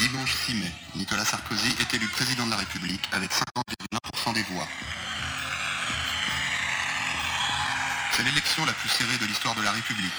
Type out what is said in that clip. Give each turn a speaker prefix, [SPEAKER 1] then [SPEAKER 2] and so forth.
[SPEAKER 1] Dimanche 6 mai, Nicolas Sarkozy est élu président de la République avec 50,1% des voix. C'est l'élection la plus serrée de l'histoire de la République.